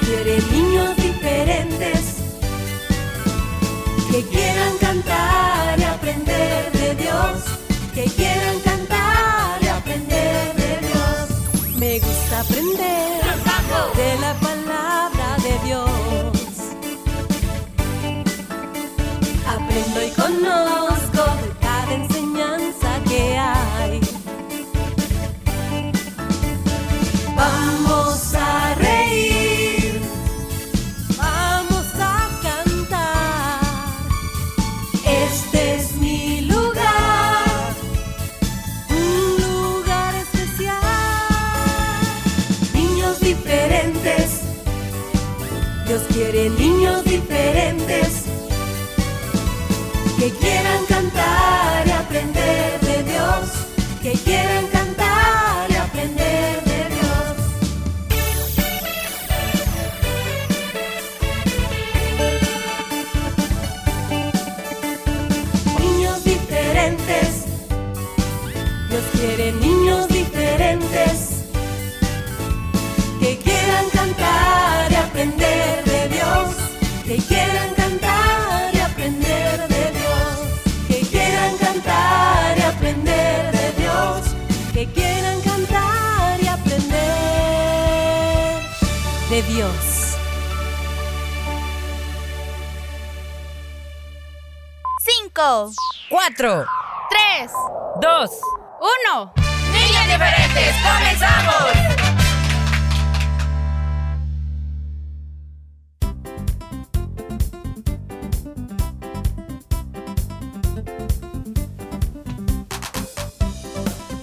Dios quiere niños diferentes que quieran cantar y aprender de Dios, que Dios quiere niños diferentes que quieran 5, 4, 3, 2, 1. Niñas diferentes, comenzamos.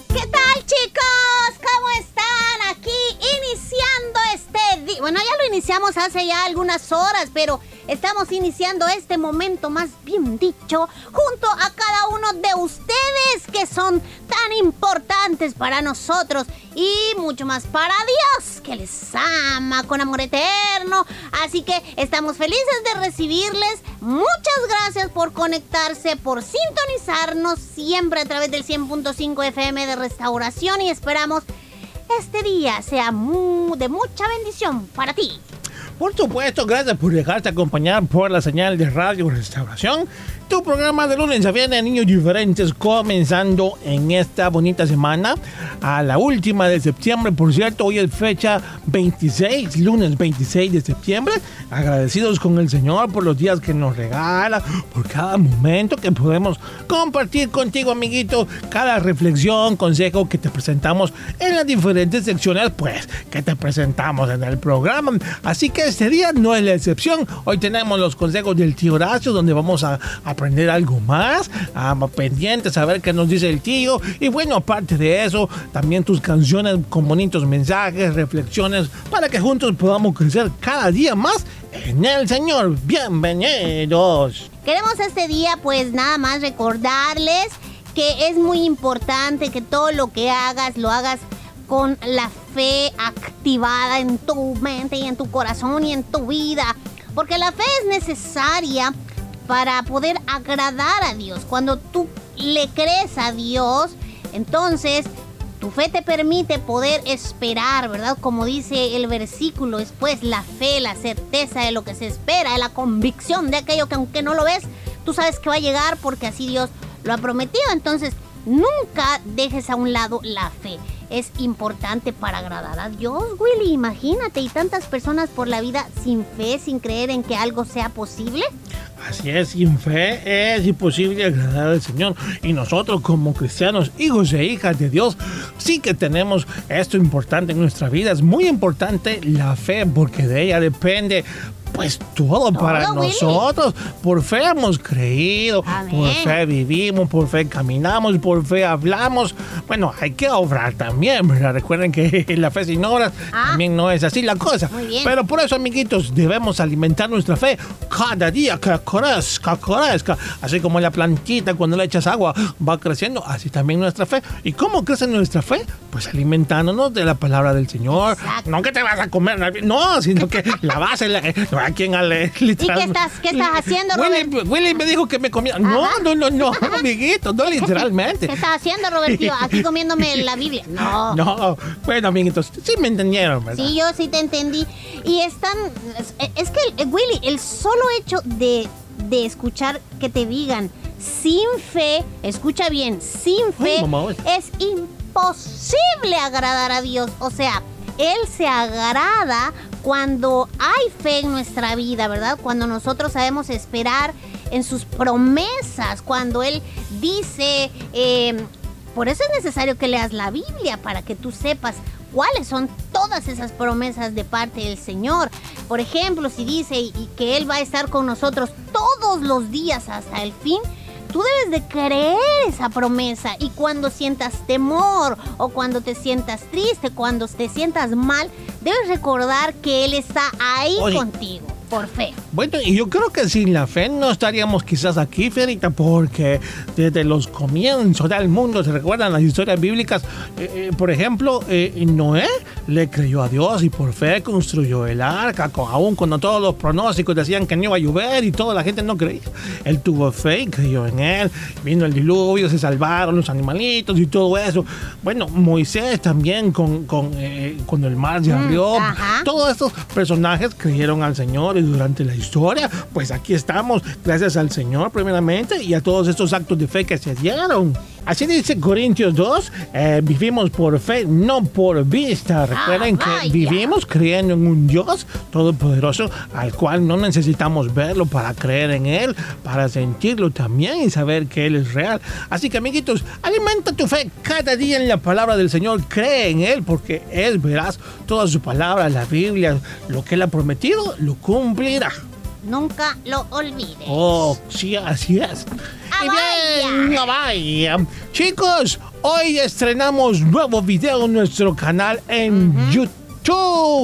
¿Qué tal chicos? ¿Cómo están aquí iniciando este? bueno, ya lo iniciamos hace ya algunas horas, pero estamos iniciando este momento más bien dicho junto a cada uno de ustedes que son tan importantes para nosotros y mucho más para Dios que les ama con amor eterno. Así que estamos felices de recibirles. Muchas gracias por conectarse, por sintonizarnos siempre a través del 100.5 FM de Restauración y esperamos este día sea de mucha bendición para ti. Por supuesto, gracias por dejarte acompañar por la señal de Radio Restauración. Tu programa de lunes a viernes, niños diferentes, comenzando en esta bonita semana, a la última de septiembre. Por cierto, hoy es fecha 26, lunes 26 de septiembre. Agradecidos con el Señor por los días que nos regala, por cada momento que podemos compartir contigo, amiguito, cada reflexión, consejo que te presentamos en las diferentes secciones, pues, que te presentamos en el programa. Así que este día no es la excepción. Hoy tenemos los consejos del tío Horacio, donde vamos a aprender algo más, a pendientes, a ver qué nos dice el tío. Y bueno, aparte de eso, también tus canciones con bonitos mensajes, reflexiones, para que juntos podamos crecer cada día más en el Señor. Bienvenidos. Queremos este día pues nada más recordarles que es muy importante que todo lo que hagas lo hagas con la fe activada en tu mente y en tu corazón y en tu vida. Porque la fe es necesaria para poder agradar a Dios. Cuando tú le crees a Dios, entonces tu fe te permite poder esperar, ¿verdad? Como dice el versículo, es pues la fe, la certeza de lo que se espera, la convicción de aquello que aunque no lo ves, tú sabes que va a llegar porque así Dios lo ha prometido. Entonces, nunca dejes a un lado la fe. Es importante para agradar a Dios, Willy. Imagínate, y tantas personas por la vida sin fe, sin creer en que algo sea posible. Así es, sin fe es imposible agradar al Señor. Y nosotros como cristianos, hijos e hijas de Dios, sí que tenemos esto importante en nuestra vida. Es muy importante la fe porque de ella depende pues todo, para Willy. nosotros. Por fe hemos creído, Amén. por fe vivimos, por fe caminamos, por fe hablamos. Bueno, hay que obrar también, ¿verdad? Recuerden que la fe sin obras Ah. también no es así la cosa. Muy bien. Pero por eso, amiguitos, debemos alimentar nuestra fe cada día que crezca, crezca. Así como la plantita cuando le echas agua va creciendo, así también nuestra fe. ¿Y cómo crece nuestra fe? Pues alimentándonos de la palabra del Señor. Exacto. No que te vas a comer, no, sino que la vas a, la ¿A quién a leer? ¿Y qué estás, qué estás haciendo, Robert? Willy me dijo que me comía. No, Ajá. no, no, no, amiguito, no literalmente. ¿Qué estás haciendo, Roberto? Aquí comiéndome la Biblia. No. No, bueno, amiguitos, sí me entendieron, ¿verdad? Sí, yo sí te entendí. Y es tan... Es, que, Willy, el solo hecho de, de escuchar que te digan sin fe, escucha bien, sin fe, Ay, mamá. es imposible agradar a Dios. O sea, Él se agrada cuando hay fe en nuestra vida, ¿verdad? Cuando nosotros sabemos esperar en sus promesas, cuando Él dice... eh, por eso es necesario que leas la Biblia para que tú sepas cuáles son todas esas promesas de parte del Señor. Por ejemplo, si dice y que Él va a estar con nosotros todos los días hasta el fin, tú debes de creer esa promesa. Y cuando sientas temor o cuando te sientas triste, cuando te sientas mal, debes recordar que Él está ahí Oye. contigo, por fe. Bueno, y yo creo que sin la fe no estaríamos quizás aquí, Ferita, porque desde los comienzos del mundo, ¿se recuerdan las historias bíblicas? Eh, eh, por ejemplo, eh, Noé le creyó a Dios y por fe construyó el arca, co- aún cuando todos los pronósticos decían que no iba a llover y toda la gente no creía. Él tuvo fe y creyó en él. Vino el diluvio, se salvaron los animalitos y todo eso. Bueno, Moisés también con, con, cuando el mar se abrió. ajá. Todos estos personajes creyeron al Señor y durante la historia, pues aquí estamos, gracias al Señor primeramente y a todos estos actos de fe que se dieron. Así dice Corintios 2, eh, vivimos por fe, no por vista. Recuerden que vaya. vivimos creyendo en un Dios todopoderoso al cual no necesitamos verlo para creer en Él, para sentirlo también y saber que Él es real. Así que amiguitos, alimenta tu fe cada día en la palabra del Señor, cree en Él porque Él verás toda su palabra, la Biblia, lo que Él ha prometido, lo cumplirá. Nunca lo olvides. Oh, sí, así es. ¡Ah, Y bien, vaya. Chicos, hoy estrenamos nuevo video en nuestro canal en YouTube.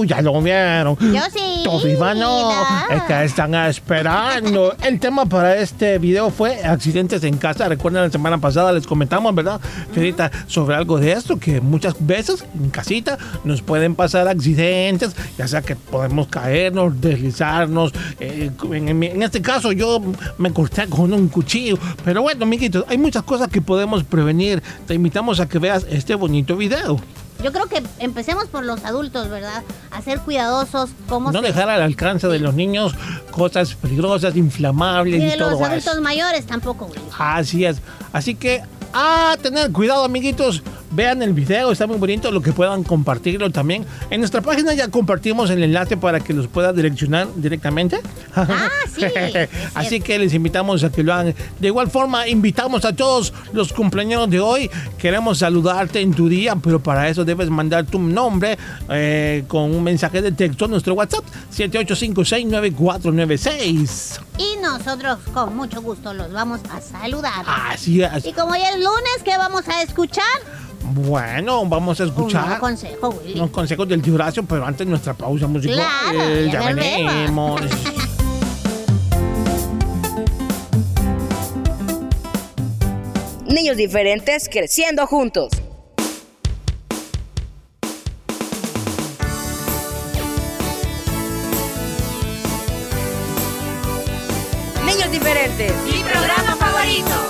Ya lo vieron. Yo sí, Todavía no. Es que están esperando. El tema para este video fue accidentes en casa. Recuerden la semana pasada les comentamos, ¿verdad? Fierita, sobre algo de esto, que muchas veces en casita nos pueden pasar accidentes, ya sea que podemos caernos, deslizarnos. eh, en, en este caso yo me corté con un cuchillo. Pero bueno, amiguitos, hay muchas cosas que podemos prevenir. Te invitamos a que veas este bonito video. Yo creo que empecemos por los adultos, ¿verdad? A ser cuidadosos, cómo No se... dejar al alcance de los niños cosas peligrosas, inflamables Y y, de todo los eso. adultos mayores tampoco, güey. Así es. Así que a tener cuidado, amiguitos. Vean el video, está muy bonito. Lo que puedan compartirlo también. En nuestra página ya compartimos el enlace para que los pueda direccionar directamente. Ah, sí, Así que les invitamos a que lo hagan. De igual forma, invitamos a todos los cumpleaños de hoy. Queremos saludarte en tu día, pero para eso debes mandar tu nombre eh, con un mensaje de texto a nuestro WhatsApp 78569496. Y nosotros con mucho gusto los vamos a saludar. Así es. Y como ya es lunes, ¿qué vamos a escuchar? Bueno, vamos a Un escuchar nuevo consejo, Willy. los consejos del tío Horacio, pero antes nuestra pausa musical. Claro, Eh, ya venimos. Niños diferentes creciendo juntos. Niños diferentes. Mi programa favorito.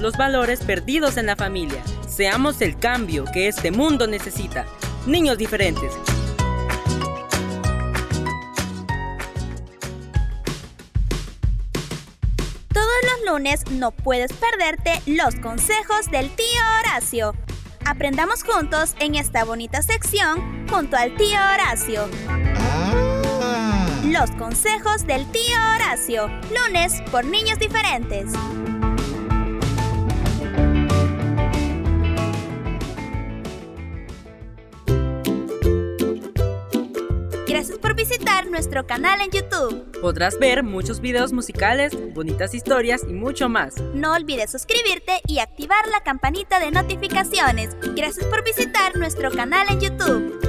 Los valores perdidos en la familia. Seamos el cambio que este mundo necesita. Niños diferentes. Todos los lunes no puedes perderte los consejos del tío Horacio. Aprendamos juntos en esta bonita sección junto al tío Horacio. Los consejos del tío Horacio. Lunes por niños diferentes. Nuestro canal en YouTube. Podrás ver muchos videos musicales, bonitas historias y mucho más. No olvides suscribirte y activar la campanita de notificaciones. Gracias por visitar nuestro canal en YouTube.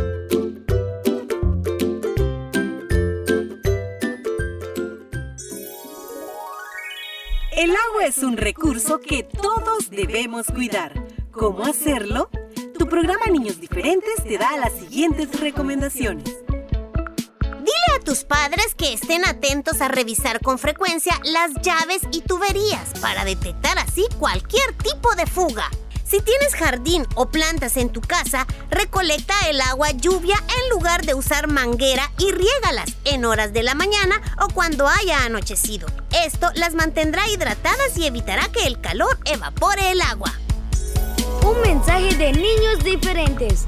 El agua es un recurso que todos debemos cuidar. ¿Cómo hacerlo? Tu programa Niños Diferentes te da las siguientes recomendaciones. Tus padres que estén atentos a revisar con frecuencia las llaves y tuberías para detectar así cualquier tipo de fuga. Si tienes jardín o plantas en tu casa, recolecta el agua lluvia en lugar de usar manguera y riégalas en horas de la mañana o cuando haya anochecido. Esto las mantendrá hidratadas y evitará que el calor evapore el agua. Un mensaje de niños diferentes.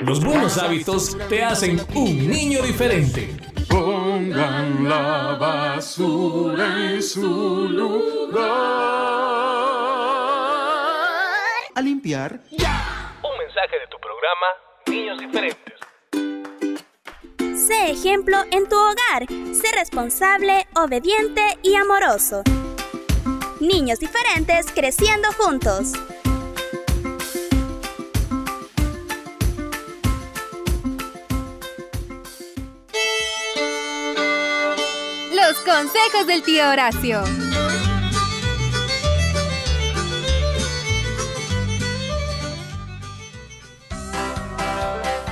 Los buenos hábitos te hacen un niño diferente. Pongan la basura en su lugar. A limpiar. Un mensaje de tu programa Niños Diferentes. Sé ejemplo en tu hogar. Sé responsable, obediente y amoroso. Niños diferentes creciendo juntos. Consejos del tío Horacio.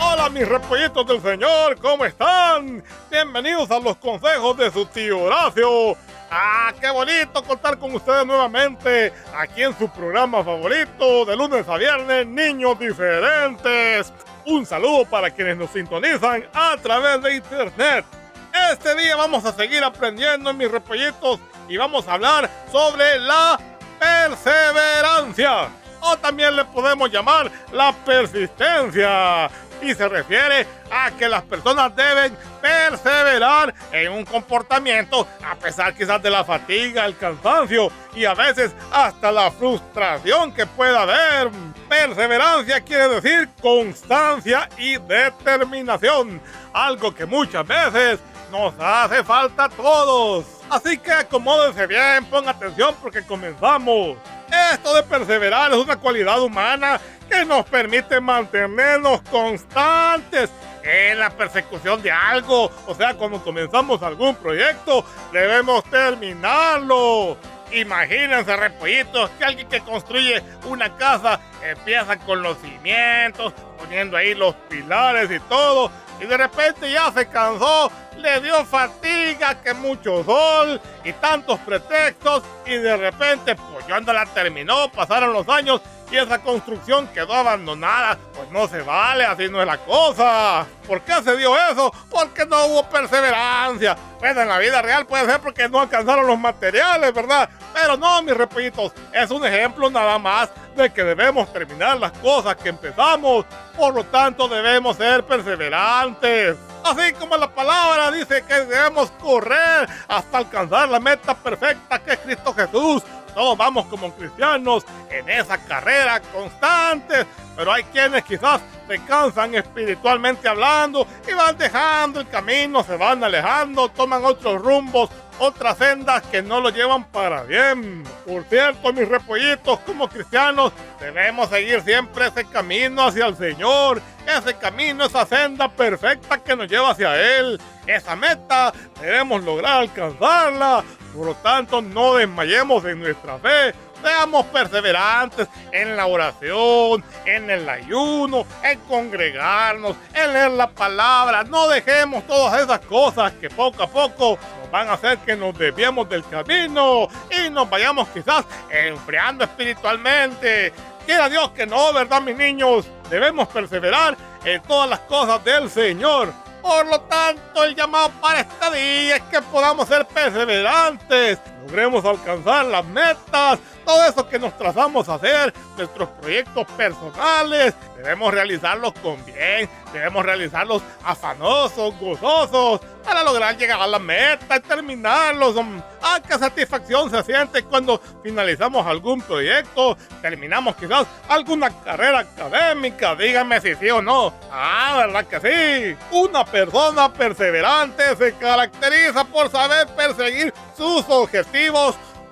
Hola mis repollitos del Señor, ¿cómo están? Bienvenidos a los consejos de su tío Horacio. Ah, qué bonito contar con ustedes nuevamente aquí en su programa favorito de lunes a viernes, Niños Diferentes. Un saludo para quienes nos sintonizan a través de internet. Este día vamos a seguir aprendiendo en mis repollitos y vamos a hablar sobre la perseverancia. O también le podemos llamar la persistencia. Y se refiere a que las personas deben perseverar en un comportamiento a pesar quizás de la fatiga, el cansancio y a veces hasta la frustración que pueda haber. Perseverancia quiere decir constancia y determinación, algo que muchas veces nos hace falta a todos. Así que acomódense bien, pongan atención porque comenzamos. Esto de perseverar es una cualidad humana que nos permite mantenernos constantes en la persecución de algo. O sea, cuando comenzamos algún proyecto, debemos terminarlo. Imagínense, repollitos, que alguien que construye una casa empieza con los cimientos, poniendo ahí los pilares y todo, y de repente ya se cansó, le dio fatiga, que mucho sol y tantos pretextos y de repente pues ya la terminó, pasaron los años y esa construcción quedó abandonada. Pues no se vale, así no es la cosa. ¿Por qué se dio eso? Porque no hubo perseverancia. Pues en la vida real puede ser porque no alcanzaron los materiales, ¿verdad? Pero no, mis repollitos, es un ejemplo nada más de que debemos terminar las cosas que empezamos. Por lo tanto, debemos ser perseverantes. Así como la palabra dice que debemos correr hasta alcanzar la meta perfecta que es Cristo Jesús todos vamos como cristianos en esa carrera constante, pero hay quienes quizás se cansan espiritualmente hablando y van dejando el camino, se van alejando, toman otros rumbos, otras sendas que no lo llevan para bien. Por cierto, mis repollitos, como cristianos, debemos seguir siempre ese camino hacia el Señor, ese camino, esa senda perfecta que nos lleva hacia Él. Esa meta debemos lograr alcanzarla. Por lo tanto, no desmayemos en nuestra fe. Seamos perseverantes en la oración, en el ayuno, en congregarnos, en leer la palabra. No dejemos todas esas cosas que poco a poco nos van a hacer que nos desviemos del camino y nos vayamos quizás enfriando espiritualmente. Quiera Dios que no, ¿verdad, mis niños? Debemos perseverar en todas las cosas del Señor. Por lo tanto, el llamado para este día es que podamos ser perseverantes, logremos alcanzar las metas, todo eso que nos trazamos a hacer, nuestros proyectos personales, debemos realizarlos con bien, debemos realizarlos afanosos, gozosos, para lograr llegar a la meta y terminarlos. ¡Ah, qué satisfacción se siente cuando finalizamos algún proyecto! Terminamos quizás alguna carrera académica, díganme si sí o no. ¡Ah, verdad que sí! Una persona perseverante se caracteriza por saber perseguir sus objetivos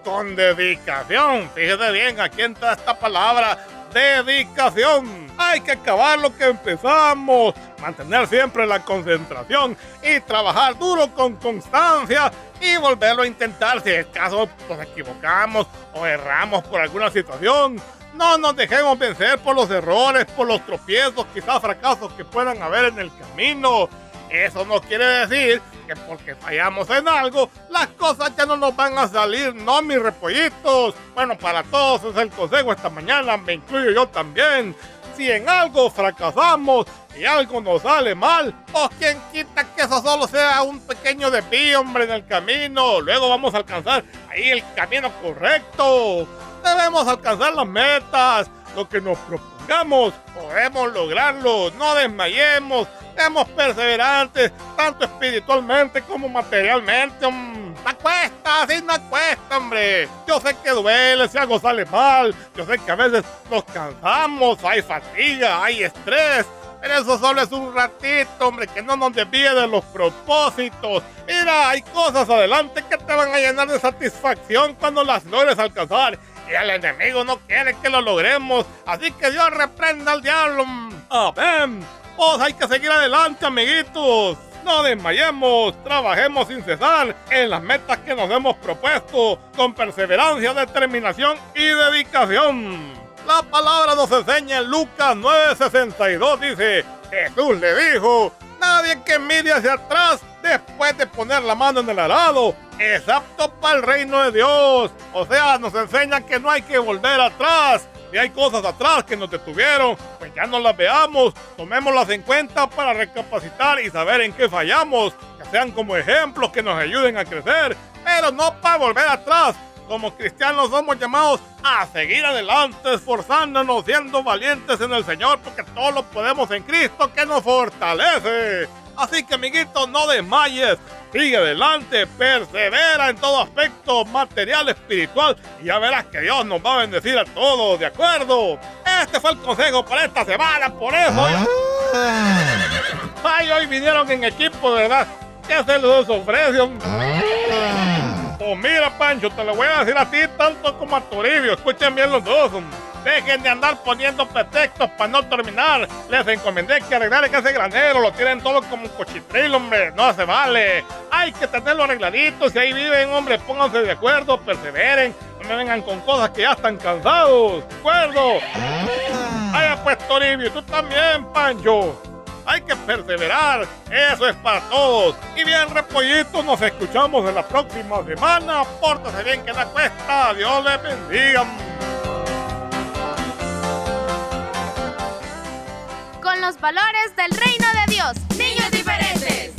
con dedicación. Fíjese bien, aquí entra esta palabra, dedicación. Hay que acabar lo que empezamos, mantener siempre la concentración y trabajar duro con constancia y volverlo a intentar si es caso nos equivocamos o erramos por alguna situación. No nos dejemos vencer por los errores, por los tropiezos, quizás fracasos que puedan haber en el camino. Eso no quiere decir que porque fallamos en algo, las cosas ya no nos van a salir, no mis repollitos. Bueno, para todos es el consejo esta mañana, me incluyo yo también. Si en algo fracasamos y algo nos sale mal, pues quien quita que eso solo sea un pequeño desvío, hombre, en el camino. Luego vamos a alcanzar ahí el camino correcto. Debemos alcanzar las metas, lo que nos propongamos, podemos lograrlo, no desmayemos, Seamos perseverantes, tanto espiritualmente como materialmente. No cuesta, así no cuesta, hombre. Yo sé que duele si algo sale mal. Yo sé que a veces nos cansamos, hay fatiga, hay estrés. Pero eso solo es un ratito, hombre, que no nos desvíe de los propósitos. Mira, hay cosas adelante que te van a llenar de satisfacción cuando las logres alcanzar. Y el enemigo no quiere que lo logremos. Así que Dios reprenda al diablo. Amén. Pues hay que seguir adelante, amiguitos. No desmayemos, trabajemos sin cesar en las metas que nos hemos propuesto, con perseverancia, determinación y dedicación. La palabra nos enseña en Lucas 9:62, dice, Jesús le dijo, nadie que mire hacia atrás después de poner la mano en el arado es apto para el reino de Dios. O sea, nos enseña que no hay que volver atrás, si hay cosas atrás que nos detuvieron, pues ya no las veamos, tomémoslas en cuenta para recapacitar y saber en qué fallamos, que sean como ejemplos que nos ayuden a crecer, pero no para volver atrás. Como cristianos somos llamados a seguir adelante, esforzándonos, siendo valientes en el Señor, porque todo lo podemos en Cristo que nos fortalece. Así que, amiguito, no desmayes. Sigue adelante, persevera en todo aspecto material, espiritual y ya verás que Dios nos va a bendecir a todos, ¿de acuerdo? Este fue el consejo para esta semana, por eso. Ah. Ay, hoy vinieron en equipo, ¿verdad? ¿Qué se los ofrece? Ah. Oh, mira, Pancho, te lo voy a decir a ti tanto como a Toribio. Escuchen bien los dos. Dejen de andar poniendo pretextos para no terminar. Les encomendé que arreglaran ese granero. Lo tienen todo como un cochitril, hombre. No se vale. Hay que tenerlo arregladito. Si ahí viven, hombre, pónganse de acuerdo, perseveren. No me vengan con cosas que ya están cansados. ¿De acuerdo? Ah. Ay, pues, Toribio, tú también, Pancho. Hay que perseverar. Eso es para todos. Y bien, repollitos, nos escuchamos en la próxima semana. Pórtase bien que la cuesta. Dios les bendiga. Con los valores del reino de Dios. Niños diferentes.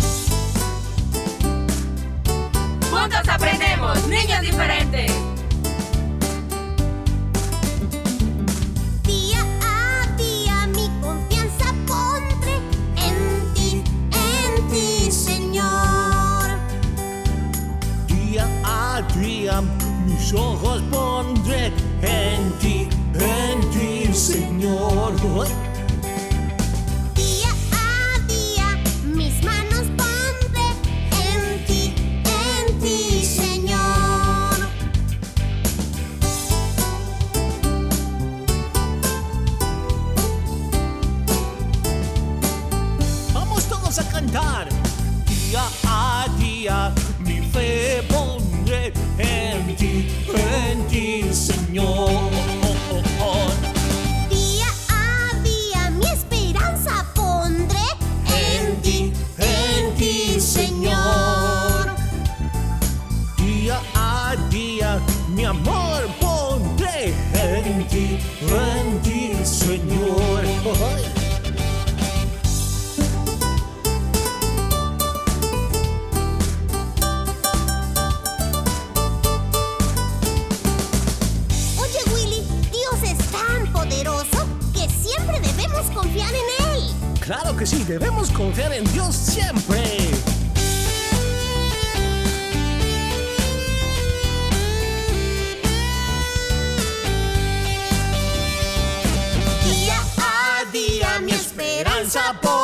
Juntos aprendemos. Niños diferentes. Día mis ojos pondré en ti, en ti, Señor. Que debemos confiar en Dios siempre. Día a día mi esperanza pondré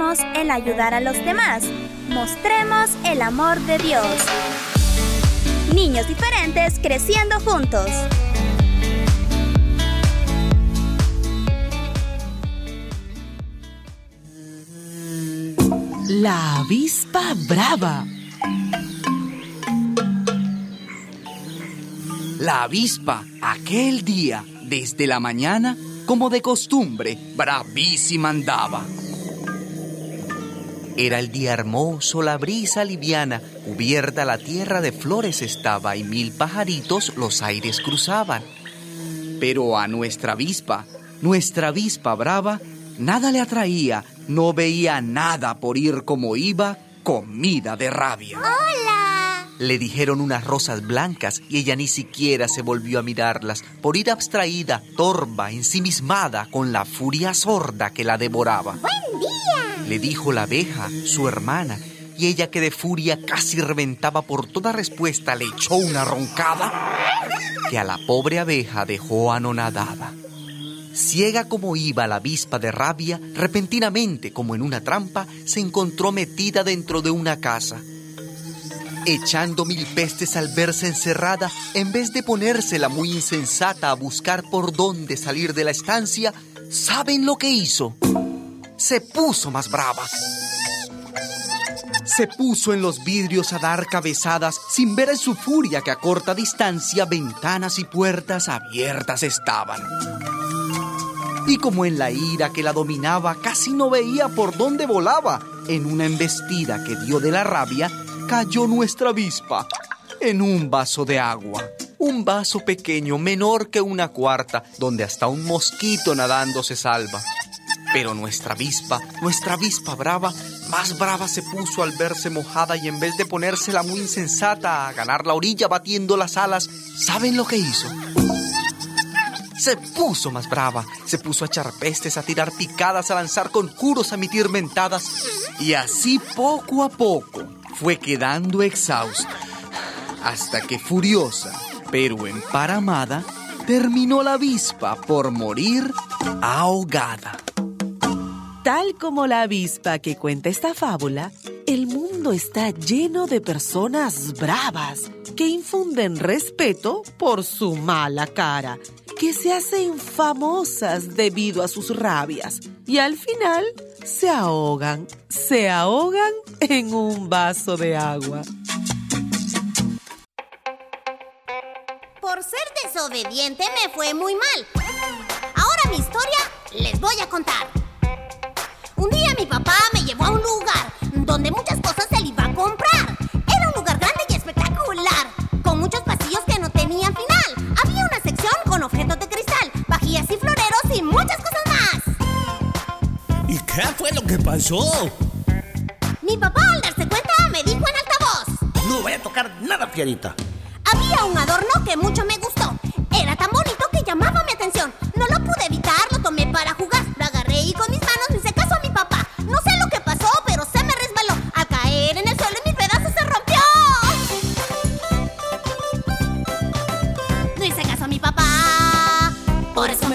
El ayudar a los demás. Mostremos el amor de Dios. Niños diferentes creciendo juntos. La avispa brava. La avispa, aquel día, desde la mañana, como de costumbre, bravísima andaba. Era el día hermoso, la brisa liviana, cubierta la tierra de flores estaba y mil pajaritos los aires cruzaban. Pero a nuestra avispa, nuestra avispa brava, nada le atraía, no veía nada por ir como iba, comida de rabia. ¡Hola! Le dijeron unas rosas blancas y ella ni siquiera se volvió a mirarlas por ir abstraída, torva, ensimismada con la furia sorda que la devoraba. ¡Buen Le dijo la abeja, su hermana, y ella que de furia casi reventaba por toda respuesta le echó una roncada que a la pobre abeja dejó anonadada. Ciega como iba la avispa de rabia, repentinamente, como en una trampa, se encontró metida dentro de una casa. Echando mil pestes al verse encerrada, en vez de ponérsela muy insensata a buscar por dónde salir de la estancia, ¿saben lo que hizo? Se puso más brava. Se puso en los vidrios a dar cabezadas sin ver en su furia que a corta distancia ventanas y puertas abiertas estaban. Y como en la ira que la dominaba casi no veía por dónde volaba, en una embestida que dio de la rabia, cayó nuestra avispa en un vaso de agua. Un vaso pequeño, menor que una cuarta, donde hasta un mosquito nadando se salva. Pero nuestra avispa, nuestra avispa brava, más brava se puso al verse mojada y en vez de ponérsela muy insensata a ganar la orilla batiendo las alas, ¿saben lo que hizo? Se puso más brava, se puso a echar pestes, a tirar picadas, a lanzar conjuros, a emitir mentadas. Y así poco a poco fue quedando exhausta. hasta que furiosa, pero emparamada, terminó la avispa por morir ahogada. Tal como la avispa que cuenta esta fábula, el mundo está lleno de personas bravas que infunden respeto por su mala cara, que se hacen famosas debido a sus rabias y al final se ahogan, se ahogan en un vaso de agua. Por ser desobediente me fue muy mal. Ahora mi historia les voy a contar. Mi papá me llevó a un lugar donde muchas cosas él iba a comprar. Era un lugar grande y espectacular, con muchos pasillos que no tenían final. Había una sección con objetos de cristal, vajillas y floreros y muchas cosas más. ¿Y qué fue lo que pasó? Mi papá al darse cuenta me dijo en altavoz. No voy a tocar nada, Fierita. Había un adorno que mucho me gustó. Era tan bonito que llamaba mi atención. No lo pude evitar, lo tomé para jugar.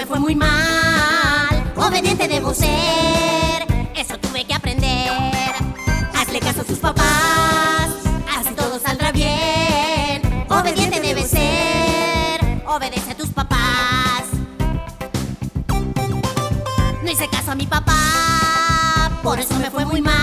Me fue muy mal. Obediente debo ser. Eso tuve que aprender. Hazle caso a tus papás. Así todo saldrá bien. Obediente debe ser. Obedece a tus papás. No hice caso a mi papá. Por eso me fue muy mal.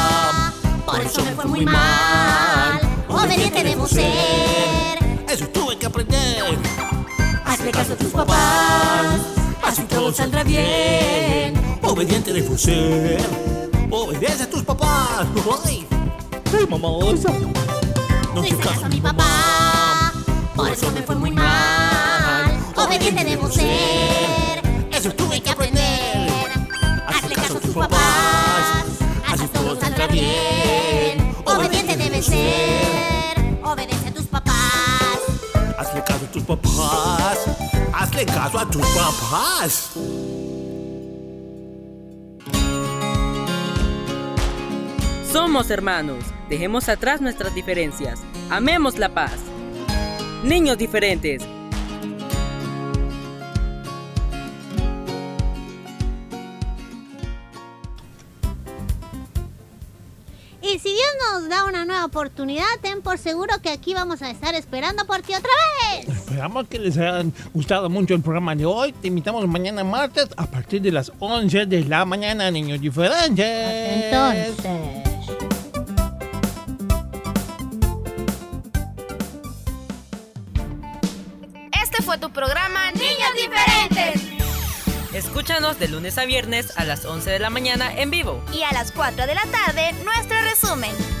Por eso me fue muy mal. Obediente debo ser. Eso tuve que aprender. Hazle caso a tus papás. Así todo saldrá bien. Obediente debo ser. Obedece a tus papás. Ay, ay mamosa. No No hice caso a mi papá. Por eso me fue muy mal. Obediente debo ser. Eso tuve que aprender. Hazle caso a tus papás. Así todo saldrá bien. Ser. Obedece a tus papás. Hazle caso a tus papás. Hazle caso a tus papás. Somos hermanos. Dejemos atrás nuestras diferencias. Amemos la paz. Niños diferentes. Nos da una nueva oportunidad, ten por seguro que aquí vamos a estar esperando por ti otra vez. Esperamos que les haya gustado mucho el programa de hoy. Te invitamos mañana martes a partir de las 11 de la mañana, niños diferentes. Entonces. Este fue tu programa Niños Diferentes. Escúchanos de lunes a viernes a las 11 de la mañana en vivo. Y a las 4 de la tarde, nuestro resumen.